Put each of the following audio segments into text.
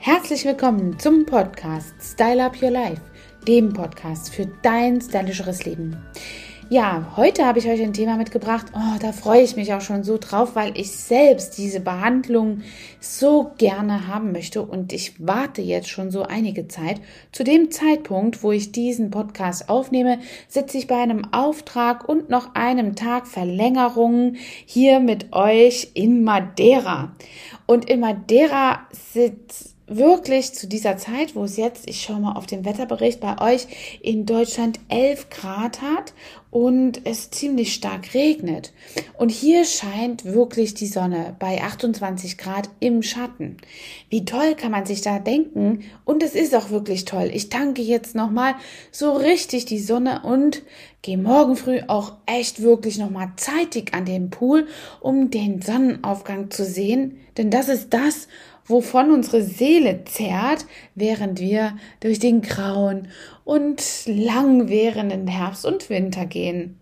Herzlich willkommen zum Podcast Style Up Your Life, dem Podcast für dein stylischeres Leben. Ja, heute habe ich euch ein Thema mitgebracht. Oh, da freue ich mich auch schon so drauf, weil ich selbst diese Behandlung so gerne haben möchte und ich warte jetzt schon so einige Zeit. Zu dem Zeitpunkt, wo ich diesen Podcast aufnehme, sitze ich bei einem Auftrag und noch einem Tag Verlängerung hier mit euch in Madeira. Und in Madeira sitzt wirklich zu dieser Zeit, wo es jetzt, ich schaue mal auf den Wetterbericht, bei euch in Deutschland 11 Grad hat und es ziemlich stark regnet. Und hier scheint wirklich die Sonne bei 28 Grad im Schatten. Wie toll kann man sich da denken? Und es ist auch wirklich toll. Ich tanke jetzt nochmal so richtig die Sonne und gehe morgen früh auch echt wirklich nochmal zeitig an den Pool, um den Sonnenaufgang zu sehen. Denn das ist das, wovon unsere Seele zehrt, während wir durch den grauen und langwährenden Herbst und Winter gehen.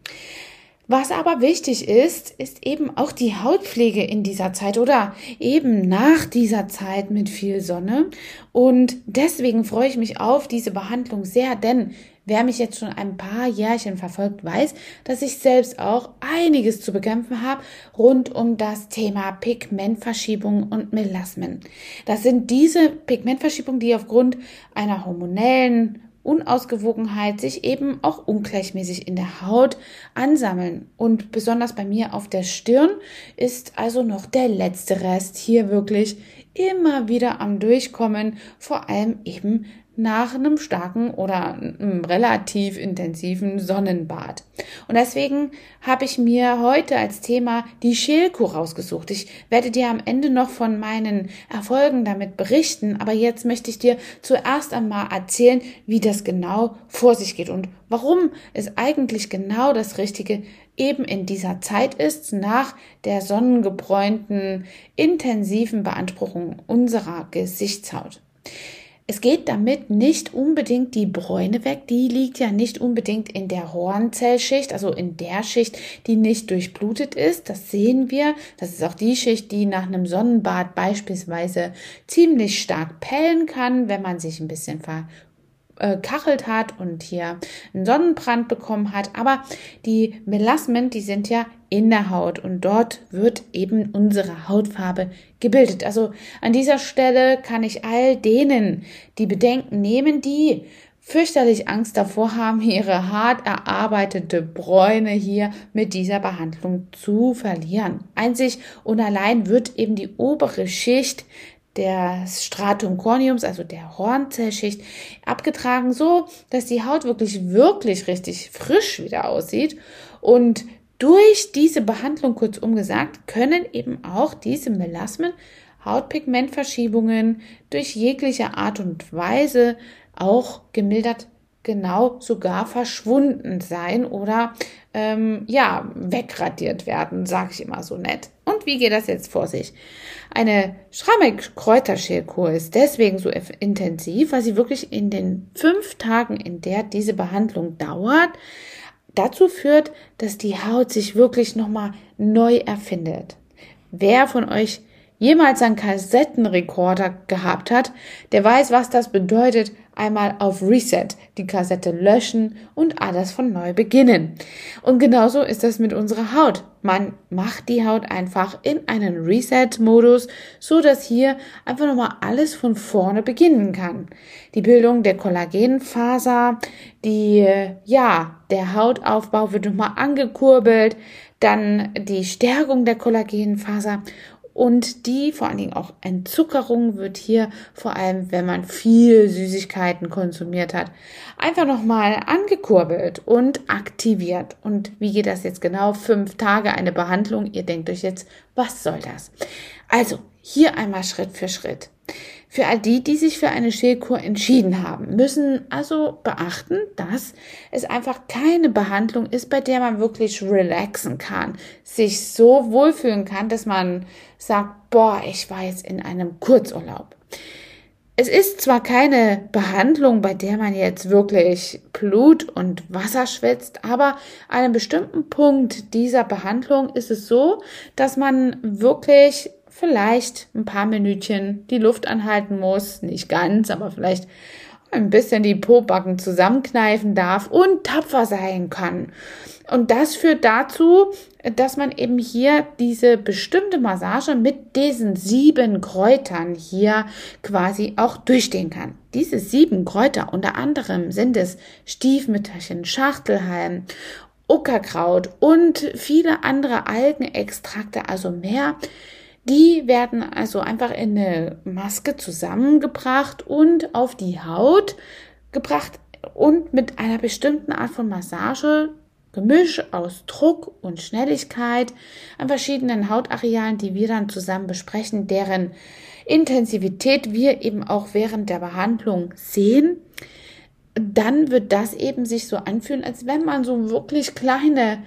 Was aber wichtig ist, ist eben auch die Hautpflege in dieser Zeit oder eben nach dieser Zeit mit viel Sonne. Und deswegen freue ich mich auf diese Behandlung sehr, denn Wer mich jetzt schon ein paar Jährchen verfolgt, weiß, dass ich selbst auch einiges zu bekämpfen habe rund um das Thema Pigmentverschiebung und Melasmen. Das sind diese Pigmentverschiebungen, die aufgrund einer hormonellen Unausgewogenheit sich eben auch ungleichmäßig in der Haut ansammeln. Und besonders bei mir auf der Stirn ist also noch der letzte Rest hier wirklich immer wieder am Durchkommen, vor allem eben nach einem starken oder einem relativ intensiven Sonnenbad. Und deswegen habe ich mir heute als Thema die Schälkuh rausgesucht. Ich werde dir am Ende noch von meinen Erfolgen damit berichten, aber jetzt möchte ich dir zuerst einmal erzählen, wie das genau vor sich geht und warum es eigentlich genau das Richtige eben in dieser Zeit ist, nach der sonnengebräunten, intensiven Beanspruchung unserer Gesichtshaut. Es geht damit nicht unbedingt die Bräune weg, die liegt ja nicht unbedingt in der Hornzellschicht, also in der Schicht, die nicht durchblutet ist. Das sehen wir. Das ist auch die Schicht, die nach einem Sonnenbad beispielsweise ziemlich stark pellen kann, wenn man sich ein bisschen ver äh, hat und hier einen Sonnenbrand bekommen hat. Aber die Melasmen, die sind ja in der Haut und dort wird eben unsere Hautfarbe gebildet. Also an dieser Stelle kann ich all denen die Bedenken nehmen, die fürchterlich Angst davor haben, ihre hart erarbeitete Bräune hier mit dieser Behandlung zu verlieren. Einzig und allein wird eben die obere Schicht des Stratum corneums, also der Hornzellschicht, abgetragen, so dass die Haut wirklich, wirklich richtig frisch wieder aussieht. Und durch diese Behandlung, kurzum gesagt, können eben auch diese Melasmen Hautpigmentverschiebungen durch jegliche Art und Weise auch gemildert genau sogar verschwunden sein oder ähm, ja wegradiert werden, sage ich immer so nett. Und wie geht das jetzt vor sich? Eine Schrammig-Kräuterschälkur ist deswegen so intensiv, weil sie wirklich in den fünf Tagen, in der diese Behandlung dauert, dazu führt, dass die Haut sich wirklich nochmal neu erfindet. Wer von euch jemals einen Kassettenrekorder gehabt hat, der weiß, was das bedeutet, einmal auf Reset die Kassette löschen und alles von neu beginnen. Und genauso ist das mit unserer Haut. Man macht die Haut einfach in einen Reset-Modus, so dass hier einfach nochmal alles von vorne beginnen kann. Die Bildung der Kollagenfaser, die, ja, der Hautaufbau wird nochmal angekurbelt, dann die Stärkung der Kollagenfaser und die vor allen Dingen auch Entzuckerung wird hier vor allem, wenn man viel Süßigkeiten konsumiert hat, einfach nochmal angekurbelt und aktiviert. Und wie geht das jetzt genau? Fünf Tage eine Behandlung. Ihr denkt euch jetzt, was soll das? Also, hier einmal Schritt für Schritt. Für all die, die sich für eine Schälkur entschieden haben, müssen also beachten, dass es einfach keine Behandlung ist, bei der man wirklich relaxen kann, sich so wohlfühlen kann, dass man sagt, boah, ich war jetzt in einem Kurzurlaub. Es ist zwar keine Behandlung, bei der man jetzt wirklich Blut und Wasser schwitzt, aber an einem bestimmten Punkt dieser Behandlung ist es so, dass man wirklich vielleicht ein paar Minütchen die Luft anhalten muss, nicht ganz, aber vielleicht ein bisschen die Pobacken zusammenkneifen darf und tapfer sein kann. Und das führt dazu, dass man eben hier diese bestimmte Massage mit diesen sieben Kräutern hier quasi auch durchstehen kann. Diese sieben Kräuter, unter anderem sind es Stiefmütterchen, Schachtelhalm, Uckerkraut und viele andere Algenextrakte, also mehr, die werden also einfach in eine Maske zusammengebracht und auf die Haut gebracht und mit einer bestimmten Art von Massage Gemisch aus Druck und Schnelligkeit an verschiedenen Hautarealen, die wir dann zusammen besprechen, deren Intensivität wir eben auch während der Behandlung sehen, dann wird das eben sich so anfühlen, als wenn man so wirklich kleine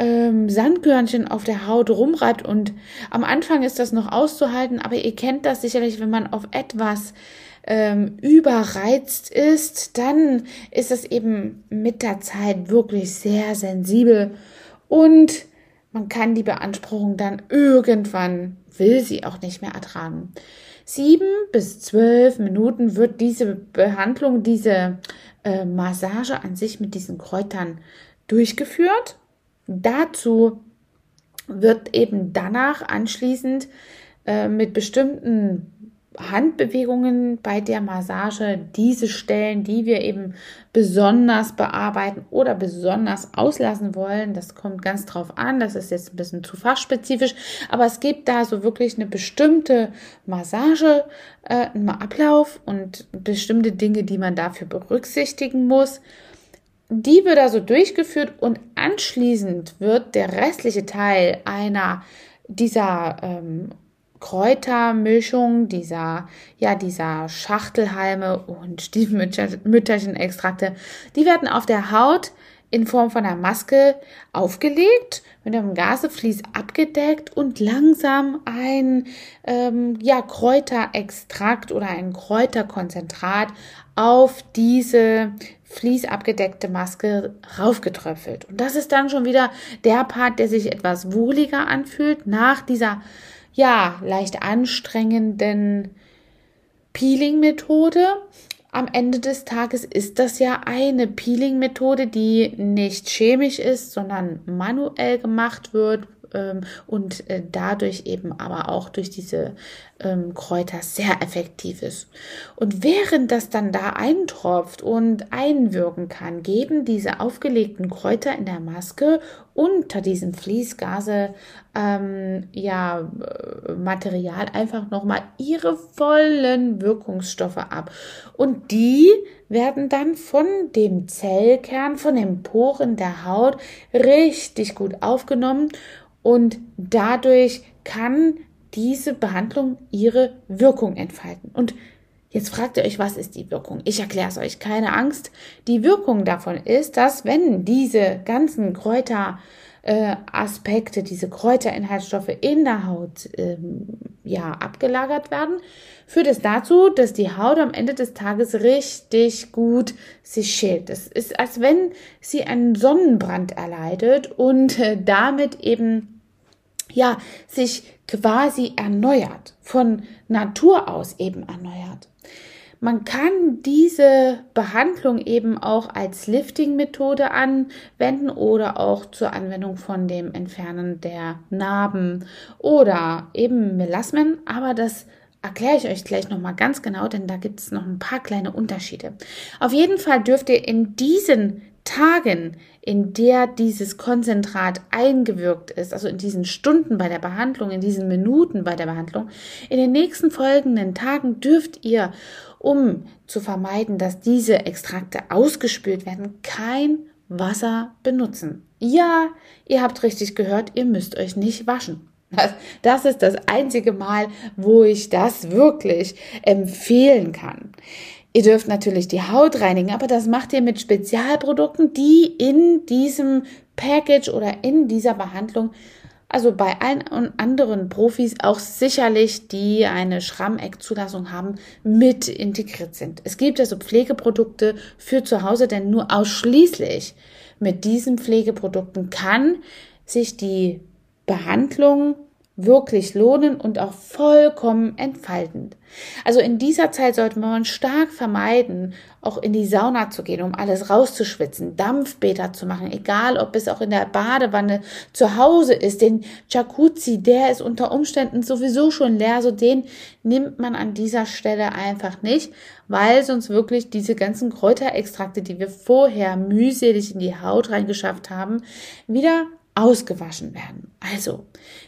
ähm, Sandkörnchen auf der Haut rumreibt und am Anfang ist das noch auszuhalten, aber ihr kennt das sicherlich, wenn man auf etwas ähm, überreizt ist, dann ist es eben mit der Zeit wirklich sehr sensibel und man kann die Beanspruchung dann irgendwann, will sie auch nicht mehr ertragen. Sieben bis zwölf Minuten wird diese Behandlung, diese äh, Massage an sich mit diesen Kräutern durchgeführt. Dazu wird eben danach anschließend äh, mit bestimmten Handbewegungen bei der Massage diese Stellen, die wir eben besonders bearbeiten oder besonders auslassen wollen. Das kommt ganz drauf an. Das ist jetzt ein bisschen zu fachspezifisch, aber es gibt da so wirklich eine bestimmte Massage, äh, einen Ablauf und bestimmte Dinge, die man dafür berücksichtigen muss die wird also durchgeführt und anschließend wird der restliche Teil einer dieser ähm, Kräutermischung, dieser, ja, dieser Schachtelhalme und Stiefmütterchenextrakte, die werden auf der Haut in Form von einer Maske aufgelegt, mit einem Gaseflies abgedeckt und langsam ein ähm, ja, Kräuterextrakt oder ein Kräuterkonzentrat auf diese fließabgedeckte Maske raufgetröpfelt. Und das ist dann schon wieder der Part, der sich etwas wohliger anfühlt nach dieser ja leicht anstrengenden Peeling-Methode. Am Ende des Tages ist das ja eine Peeling-Methode, die nicht chemisch ist, sondern manuell gemacht wird, ähm, und äh, dadurch eben aber auch durch diese ähm, Kräuter sehr effektiv ist. Und während das dann da eintropft und einwirken kann, geben diese aufgelegten Kräuter in der Maske unter diesem Fließgase ähm, ja äh, Material einfach nochmal ihre vollen Wirkungsstoffe ab. Und die werden dann von dem Zellkern, von den Poren der Haut richtig gut aufgenommen und dadurch kann diese Behandlung ihre Wirkung entfalten. Und jetzt fragt ihr euch, was ist die Wirkung? Ich erkläre es euch, keine Angst. Die Wirkung davon ist, dass wenn diese ganzen Kräuter äh, Aspekte, diese Kräuterinhaltsstoffe in der Haut ähm, ja abgelagert werden, führt es dazu, dass die Haut am Ende des Tages richtig gut sich schält. Es ist, als wenn sie einen Sonnenbrand erleidet und äh, damit eben ja sich quasi erneuert, von Natur aus eben erneuert. Man kann diese Behandlung eben auch als Lifting-Methode anwenden oder auch zur Anwendung von dem Entfernen der Narben oder eben Melasmen, aber das erkläre ich euch gleich nochmal ganz genau, denn da gibt es noch ein paar kleine Unterschiede. Auf jeden Fall dürft ihr in diesen Tagen, in der dieses Konzentrat eingewirkt ist, also in diesen Stunden bei der Behandlung, in diesen Minuten bei der Behandlung, in den nächsten folgenden Tagen dürft ihr, um zu vermeiden, dass diese Extrakte ausgespült werden, kein Wasser benutzen. Ja, ihr habt richtig gehört, ihr müsst euch nicht waschen. Das, das ist das einzige Mal, wo ich das wirklich empfehlen kann. Ihr dürft natürlich die Haut reinigen, aber das macht ihr mit Spezialprodukten, die in diesem Package oder in dieser Behandlung, also bei allen anderen Profis auch sicherlich, die eine Schrammeckzulassung haben, mit integriert sind. Es gibt also Pflegeprodukte für zu Hause, denn nur ausschließlich mit diesen Pflegeprodukten kann sich die Behandlung wirklich lohnen und auch vollkommen entfaltend. Also in dieser Zeit sollte man stark vermeiden, auch in die Sauna zu gehen, um alles rauszuschwitzen, Dampfbäder zu machen, egal ob es auch in der Badewanne zu Hause ist. Den Jacuzzi, der ist unter Umständen sowieso schon leer, so den nimmt man an dieser Stelle einfach nicht, weil sonst wirklich diese ganzen Kräuterextrakte, die wir vorher mühselig in die Haut reingeschafft haben, wieder ausgewaschen werden. Also,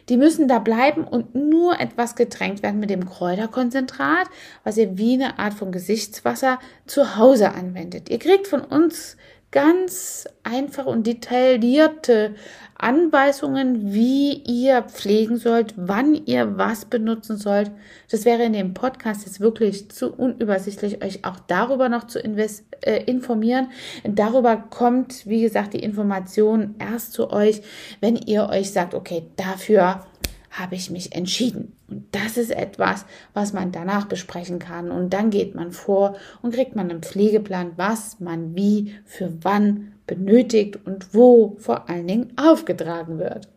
die müssen da bleiben und nur etwas getränkt werden mit dem Kräuterkonzentrat, was ihr wie eine Art von Gesichtswasser zu Hause anwendet. Ihr kriegt von uns ganz einfach und detaillierte Anweisungen, wie ihr pflegen sollt, wann ihr was benutzen sollt. Das wäre in dem Podcast jetzt wirklich zu unübersichtlich, euch auch darüber noch zu äh, informieren. Darüber kommt, wie gesagt, die Information erst zu euch, wenn ihr euch sagt, okay, dafür habe ich mich entschieden. Und das ist etwas, was man danach besprechen kann. Und dann geht man vor und kriegt man einen Pflegeplan, was man wie für wann benötigt und wo vor allen Dingen aufgetragen wird.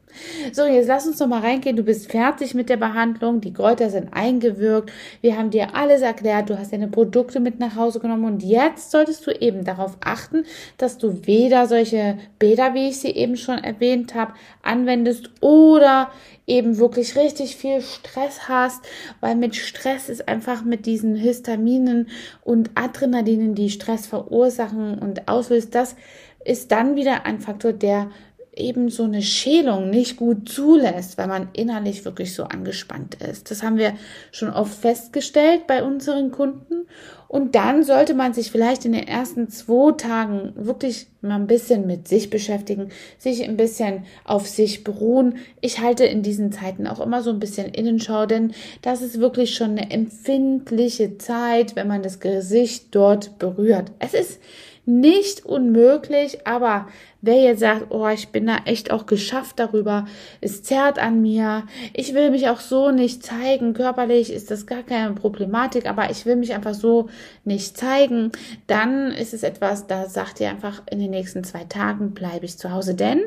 So, jetzt lass uns noch mal reingehen. Du bist fertig mit der Behandlung. Die Kräuter sind eingewirkt. Wir haben dir alles erklärt. Du hast deine Produkte mit nach Hause genommen. Und jetzt solltest du eben darauf achten, dass du weder solche Bäder, wie ich sie eben schon erwähnt habe, anwendest oder eben wirklich richtig viel Stress hast, weil mit Stress ist einfach mit diesen Histaminen und Adrenalinen, die Stress verursachen und auslöst, das ist dann wieder ein Faktor, der eben so eine Schälung nicht gut zulässt, weil man innerlich wirklich so angespannt ist. Das haben wir schon oft festgestellt bei unseren Kunden. Und dann sollte man sich vielleicht in den ersten zwei Tagen wirklich mal ein bisschen mit sich beschäftigen, sich ein bisschen auf sich beruhen. Ich halte in diesen Zeiten auch immer so ein bisschen Innenschau, denn das ist wirklich schon eine empfindliche Zeit, wenn man das Gesicht dort berührt. Es ist nicht unmöglich, aber wer jetzt sagt, oh, ich bin da echt auch geschafft darüber, es zerrt an mir, ich will mich auch so nicht zeigen, körperlich ist das gar keine Problematik, aber ich will mich einfach so nicht zeigen, dann ist es etwas, da sagt ihr einfach, in den nächsten zwei Tagen bleibe ich zu Hause, denn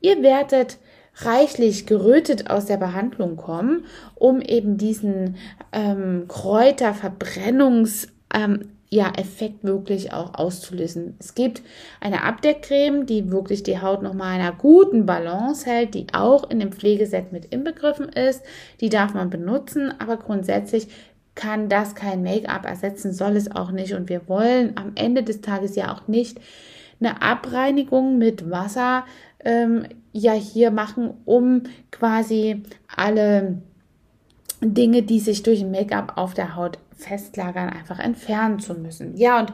ihr werdet reichlich gerötet aus der Behandlung kommen, um eben diesen ähm, Kräuterverbrennungs ähm, ja, Effekt wirklich auch auszulösen. Es gibt eine Abdeckcreme, die wirklich die Haut nochmal einer guten Balance hält, die auch in dem Pflegeset mit inbegriffen ist. Die darf man benutzen, aber grundsätzlich kann das kein Make-up ersetzen, soll es auch nicht. Und wir wollen am Ende des Tages ja auch nicht eine Abreinigung mit Wasser ähm, ja hier machen, um quasi alle Dinge, die sich durch Make-up auf der Haut festlagern, einfach entfernen zu müssen. Ja, und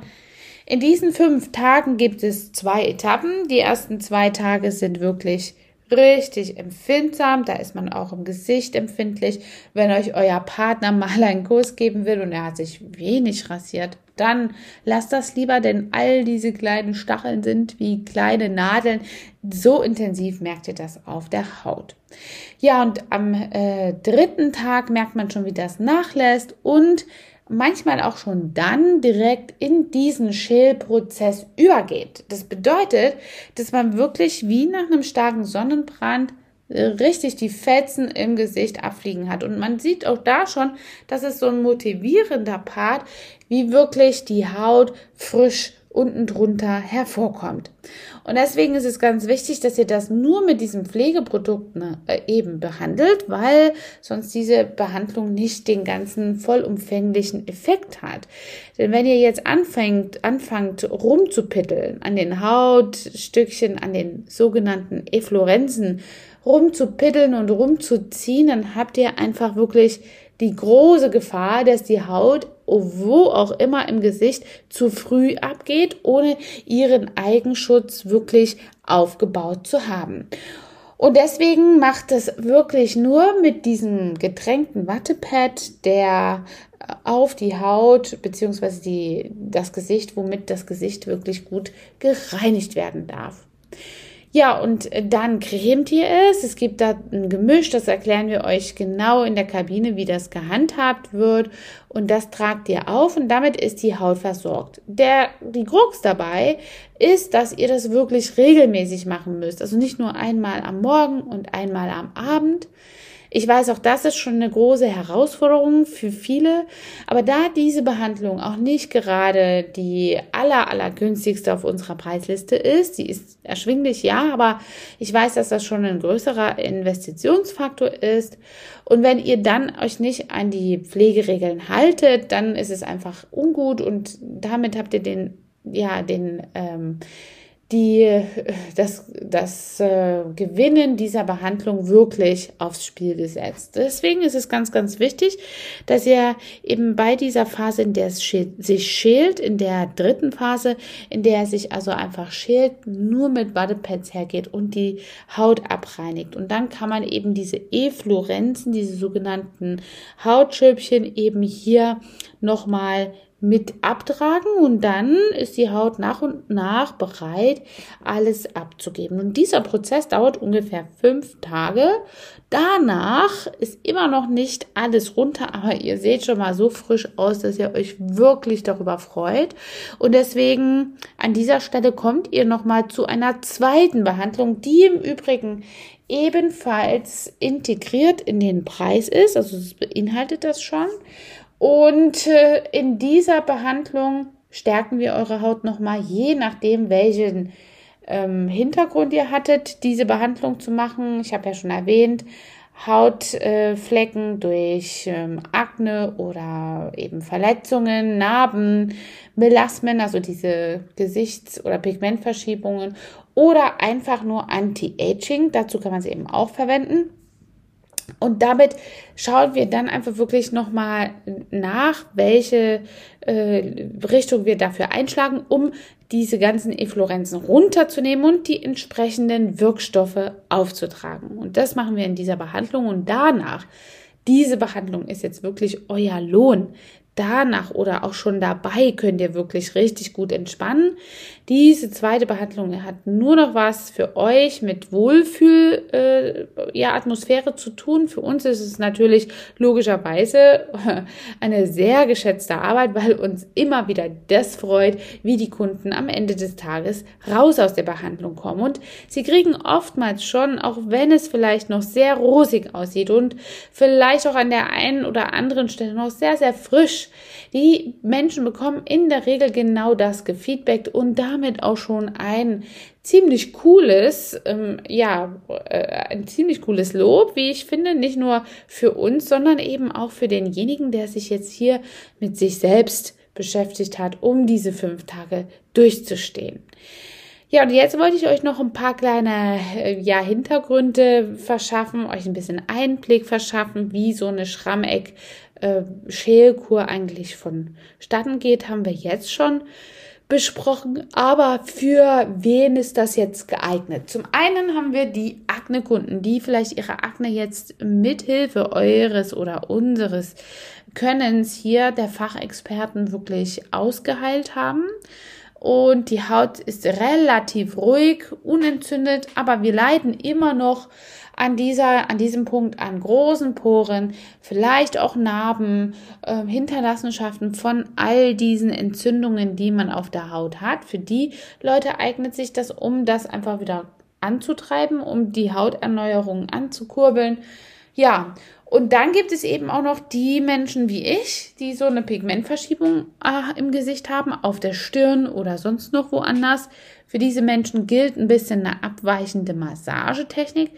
in diesen fünf Tagen gibt es zwei Etappen. Die ersten zwei Tage sind wirklich richtig empfindsam. Da ist man auch im Gesicht empfindlich. Wenn euch euer Partner mal einen Kurs geben will und er hat sich wenig rasiert, dann lasst das lieber, denn all diese kleinen Stacheln sind wie kleine Nadeln. So intensiv merkt ihr das auf der Haut. Ja, und am äh, dritten Tag merkt man schon, wie das nachlässt und manchmal auch schon dann direkt in diesen Schälprozess übergeht. Das bedeutet, dass man wirklich wie nach einem starken Sonnenbrand richtig die Fetzen im Gesicht abfliegen hat. Und man sieht auch da schon, dass es so ein motivierender Part, wie wirklich die Haut frisch unten drunter hervorkommt. Und deswegen ist es ganz wichtig, dass ihr das nur mit diesen Pflegeprodukten äh, eben behandelt, weil sonst diese Behandlung nicht den ganzen vollumfänglichen Effekt hat. Denn wenn ihr jetzt anfängt, anfangt rumzupitteln an den Hautstückchen, an den sogenannten Efflorenzen, rumzupiddeln und rumzuziehen, dann habt ihr einfach wirklich die große Gefahr, dass die Haut wo auch immer im Gesicht zu früh abgeht, ohne ihren Eigenschutz wirklich aufgebaut zu haben. Und deswegen macht es wirklich nur mit diesem getränkten Wattepad, der auf die Haut beziehungsweise das Gesicht, womit das Gesicht wirklich gut gereinigt werden darf. Ja, und dann cremt ihr es. Es gibt da ein Gemisch, das erklären wir euch genau in der Kabine, wie das gehandhabt wird. Und das tragt ihr auf und damit ist die Haut versorgt. Der, die Krux dabei ist, dass ihr das wirklich regelmäßig machen müsst. Also nicht nur einmal am Morgen und einmal am Abend. Ich weiß, auch das ist schon eine große Herausforderung für viele. Aber da diese Behandlung auch nicht gerade die aller, aller günstigste auf unserer Preisliste ist, sie ist erschwinglich, ja, aber ich weiß, dass das schon ein größerer Investitionsfaktor ist. Und wenn ihr dann euch nicht an die Pflegeregeln haltet, dann ist es einfach ungut und damit habt ihr den, ja, den, ähm, die das, das äh, Gewinnen dieser Behandlung wirklich aufs Spiel gesetzt. Deswegen ist es ganz, ganz wichtig, dass ihr eben bei dieser Phase, in der es sich schält, in der dritten Phase, in der es sich also einfach schält, nur mit Wattepads hergeht und die Haut abreinigt. Und dann kann man eben diese Efflorenzen, diese sogenannten Hautschöpfchen eben hier nochmal mit abtragen und dann ist die Haut nach und nach bereit, alles abzugeben. Und dieser Prozess dauert ungefähr fünf Tage. Danach ist immer noch nicht alles runter, aber ihr seht schon mal so frisch aus, dass ihr euch wirklich darüber freut. Und deswegen an dieser Stelle kommt ihr nochmal zu einer zweiten Behandlung, die im Übrigen ebenfalls integriert in den Preis ist. Also es beinhaltet das schon. Und äh, in dieser Behandlung stärken wir eure Haut nochmal, je nachdem, welchen ähm, Hintergrund ihr hattet, diese Behandlung zu machen. Ich habe ja schon erwähnt, Hautflecken äh, durch ähm, Akne oder eben Verletzungen, Narben, Melasmen, also diese Gesichts- oder Pigmentverschiebungen oder einfach nur Anti-Aging. Dazu kann man sie eben auch verwenden. Und damit schauen wir dann einfach wirklich nochmal nach, welche äh, Richtung wir dafür einschlagen, um diese ganzen Efflorenzen runterzunehmen und die entsprechenden Wirkstoffe aufzutragen. Und das machen wir in dieser Behandlung und danach diese Behandlung ist jetzt wirklich euer Lohn danach oder auch schon dabei könnt ihr wirklich richtig gut entspannen. Diese zweite Behandlung hat nur noch was für euch mit Wohlfühl, äh, ja, Atmosphäre zu tun. Für uns ist es natürlich logischerweise eine sehr geschätzte Arbeit, weil uns immer wieder das freut, wie die Kunden am Ende des Tages raus aus der Behandlung kommen. Und sie kriegen oftmals schon, auch wenn es vielleicht noch sehr rosig aussieht und vielleicht auch an der einen oder anderen Stelle noch sehr, sehr frisch die Menschen bekommen in der Regel genau das gefeedbackt und damit auch schon ein ziemlich cooles, ähm, ja, äh, ein ziemlich cooles Lob, wie ich finde, nicht nur für uns, sondern eben auch für denjenigen, der sich jetzt hier mit sich selbst beschäftigt hat, um diese fünf Tage durchzustehen. Ja, und jetzt wollte ich euch noch ein paar kleine äh, ja, Hintergründe verschaffen, euch ein bisschen Einblick verschaffen, wie so eine Schrammeck äh, eigentlich vonstatten geht, haben wir jetzt schon besprochen. Aber für wen ist das jetzt geeignet? Zum einen haben wir die Akne-Kunden, die vielleicht ihre Akne jetzt mithilfe eures oder unseres Könnens hier der Fachexperten wirklich ausgeheilt haben. Und die Haut ist relativ ruhig, unentzündet, aber wir leiden immer noch an dieser, an diesem Punkt an großen Poren, vielleicht auch Narben, äh, Hinterlassenschaften von all diesen Entzündungen, die man auf der Haut hat. Für die Leute eignet sich das, um das einfach wieder anzutreiben, um die Hauterneuerung anzukurbeln. Ja, und dann gibt es eben auch noch die Menschen wie ich, die so eine Pigmentverschiebung äh, im Gesicht haben, auf der Stirn oder sonst noch woanders. Für diese Menschen gilt ein bisschen eine abweichende Massagetechnik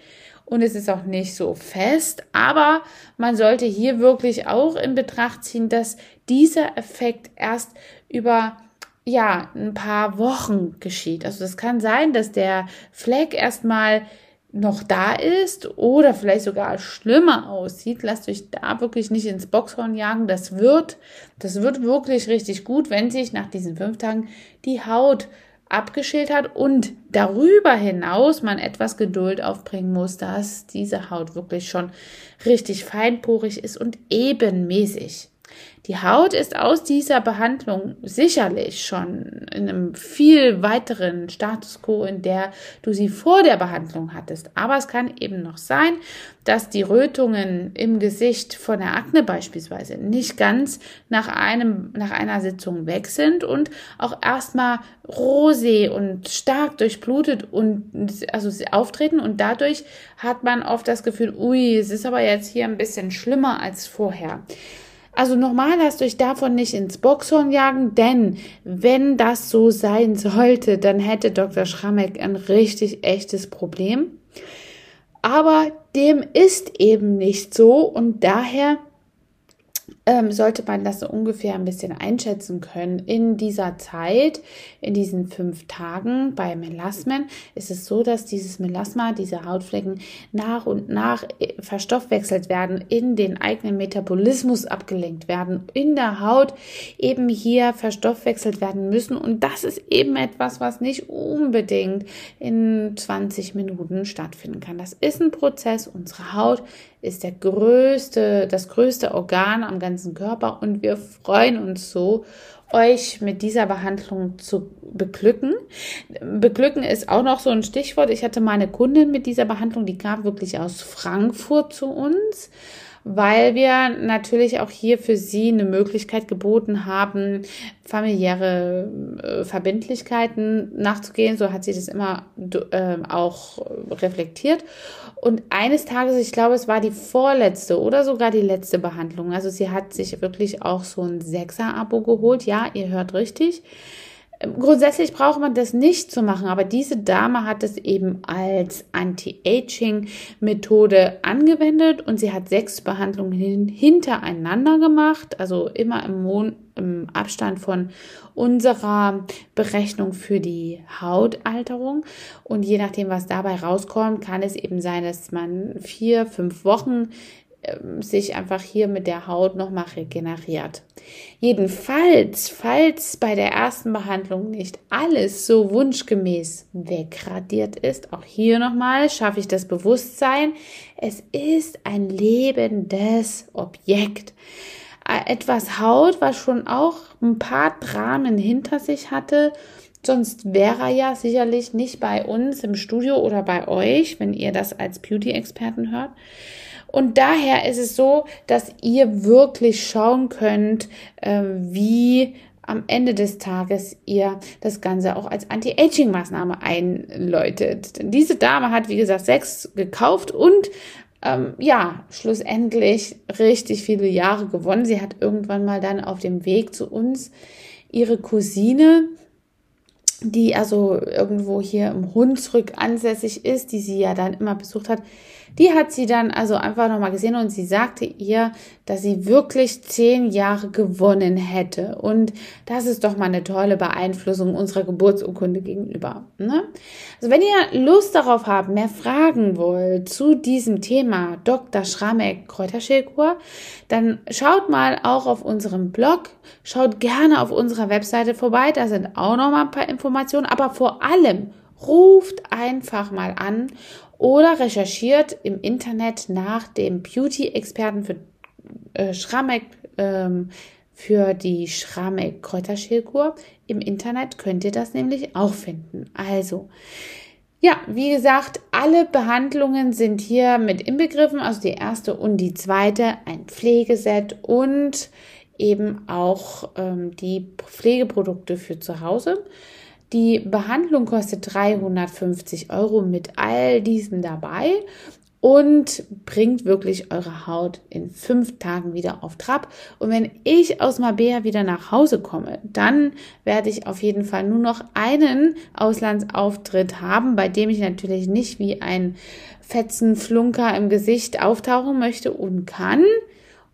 und es ist auch nicht so fest, aber man sollte hier wirklich auch in Betracht ziehen, dass dieser Effekt erst über ja, ein paar Wochen geschieht. Also es kann sein, dass der Fleck erstmal noch da ist oder vielleicht sogar schlimmer aussieht, lasst euch da wirklich nicht ins Boxhorn jagen. Das wird, das wird wirklich richtig gut, wenn sich nach diesen fünf Tagen die Haut abgeschildert und darüber hinaus man etwas Geduld aufbringen muss, dass diese Haut wirklich schon richtig feinporig ist und ebenmäßig. Die Haut ist aus dieser Behandlung sicherlich schon in einem viel weiteren Status quo, in der du sie vor der Behandlung hattest. Aber es kann eben noch sein, dass die Rötungen im Gesicht von der Akne beispielsweise nicht ganz nach einem, nach einer Sitzung weg sind und auch erstmal rosé und stark durchblutet und also auftreten und dadurch hat man oft das Gefühl, ui, es ist aber jetzt hier ein bisschen schlimmer als vorher. Also nochmal lasst euch davon nicht ins Boxhorn jagen, denn wenn das so sein sollte, dann hätte Dr. Schrammeck ein richtig echtes Problem. Aber dem ist eben nicht so und daher ähm, sollte man das so ungefähr ein bisschen einschätzen können. In dieser Zeit, in diesen fünf Tagen bei Melasmen, ist es so, dass dieses Melasma, diese Hautflecken nach und nach äh, verstoffwechselt werden, in den eigenen Metabolismus abgelenkt werden, in der Haut eben hier verstoffwechselt werden müssen. Und das ist eben etwas, was nicht unbedingt in 20 Minuten stattfinden kann. Das ist ein Prozess. Unsere Haut ist der größte, das größte Organ am ganzen Körper und wir freuen uns so, euch mit dieser Behandlung zu beglücken. Beglücken ist auch noch so ein Stichwort. Ich hatte meine Kundin mit dieser Behandlung, die kam wirklich aus Frankfurt zu uns weil wir natürlich auch hier für sie eine Möglichkeit geboten haben, familiäre äh, Verbindlichkeiten nachzugehen. So hat sie das immer äh, auch reflektiert. Und eines Tages, ich glaube, es war die vorletzte oder sogar die letzte Behandlung. Also sie hat sich wirklich auch so ein Sechser-Abo geholt. Ja, ihr hört richtig. Grundsätzlich braucht man das nicht zu machen, aber diese Dame hat es eben als Anti-Aging-Methode angewendet und sie hat sechs Behandlungen hintereinander gemacht, also immer im, Mon im Abstand von unserer Berechnung für die Hautalterung. Und je nachdem, was dabei rauskommt, kann es eben sein, dass man vier, fünf Wochen sich einfach hier mit der Haut nochmal regeneriert. Jedenfalls, falls bei der ersten Behandlung nicht alles so wunschgemäß wegradiert ist, auch hier nochmal schaffe ich das Bewusstsein, es ist ein lebendes Objekt. Äh, etwas Haut, was schon auch ein paar Dramen hinter sich hatte, Sonst wäre er ja sicherlich nicht bei uns im Studio oder bei euch, wenn ihr das als Beauty-Experten hört. Und daher ist es so, dass ihr wirklich schauen könnt, äh, wie am Ende des Tages ihr das Ganze auch als Anti-Aging-Maßnahme einläutet. Denn diese Dame hat, wie gesagt, sechs gekauft und ähm, ja, schlussendlich richtig viele Jahre gewonnen. Sie hat irgendwann mal dann auf dem Weg zu uns ihre Cousine die also irgendwo hier im Hunsrück ansässig ist, die sie ja dann immer besucht hat, die hat sie dann also einfach nochmal gesehen und sie sagte ihr, dass sie wirklich zehn Jahre gewonnen hätte. Und das ist doch mal eine tolle Beeinflussung unserer Geburtsurkunde gegenüber. Ne? Also wenn ihr Lust darauf habt, mehr fragen wollt zu diesem Thema Dr. Schramek Kräuterschilkur, dann schaut mal auch auf unserem Blog, schaut gerne auf unserer Webseite vorbei, da sind auch noch mal ein paar Informationen, aber vor allem ruft einfach mal an oder recherchiert im Internet nach dem Beauty-Experten für äh, Schrammeck, ähm, für die Schrammeck Kräuterschilkur. Im Internet könnt ihr das nämlich auch finden. Also, ja, wie gesagt, alle Behandlungen sind hier mit inbegriffen, also die erste und die zweite, ein Pflegeset und eben auch ähm, die Pflegeprodukte für zu Hause. Die Behandlung kostet 350 Euro mit all diesem dabei und bringt wirklich eure Haut in fünf Tagen wieder auf Trab. Und wenn ich aus Mabea wieder nach Hause komme, dann werde ich auf jeden Fall nur noch einen Auslandsauftritt haben, bei dem ich natürlich nicht wie ein Fetzenflunker im Gesicht auftauchen möchte und kann.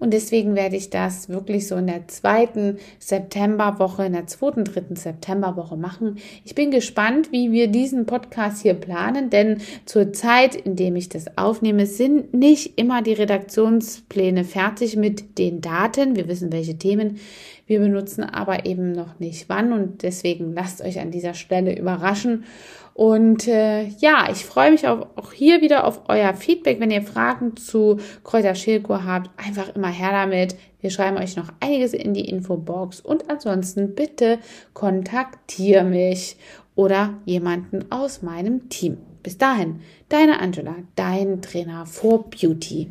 Und deswegen werde ich das wirklich so in der zweiten Septemberwoche, in der zweiten, dritten Septemberwoche machen. Ich bin gespannt, wie wir diesen Podcast hier planen, denn zur Zeit, in dem ich das aufnehme, sind nicht immer die Redaktionspläne fertig mit den Daten. Wir wissen, welche Themen wir benutzen, aber eben noch nicht wann. Und deswegen lasst euch an dieser Stelle überraschen. Und äh, ja, ich freue mich auch, auch hier wieder auf euer Feedback. Wenn ihr Fragen zu Kräuterschildkur habt, einfach immer her damit. Wir schreiben euch noch einiges in die Infobox und ansonsten bitte kontaktiere mich oder jemanden aus meinem Team. Bis dahin, deine Angela, dein Trainer for Beauty.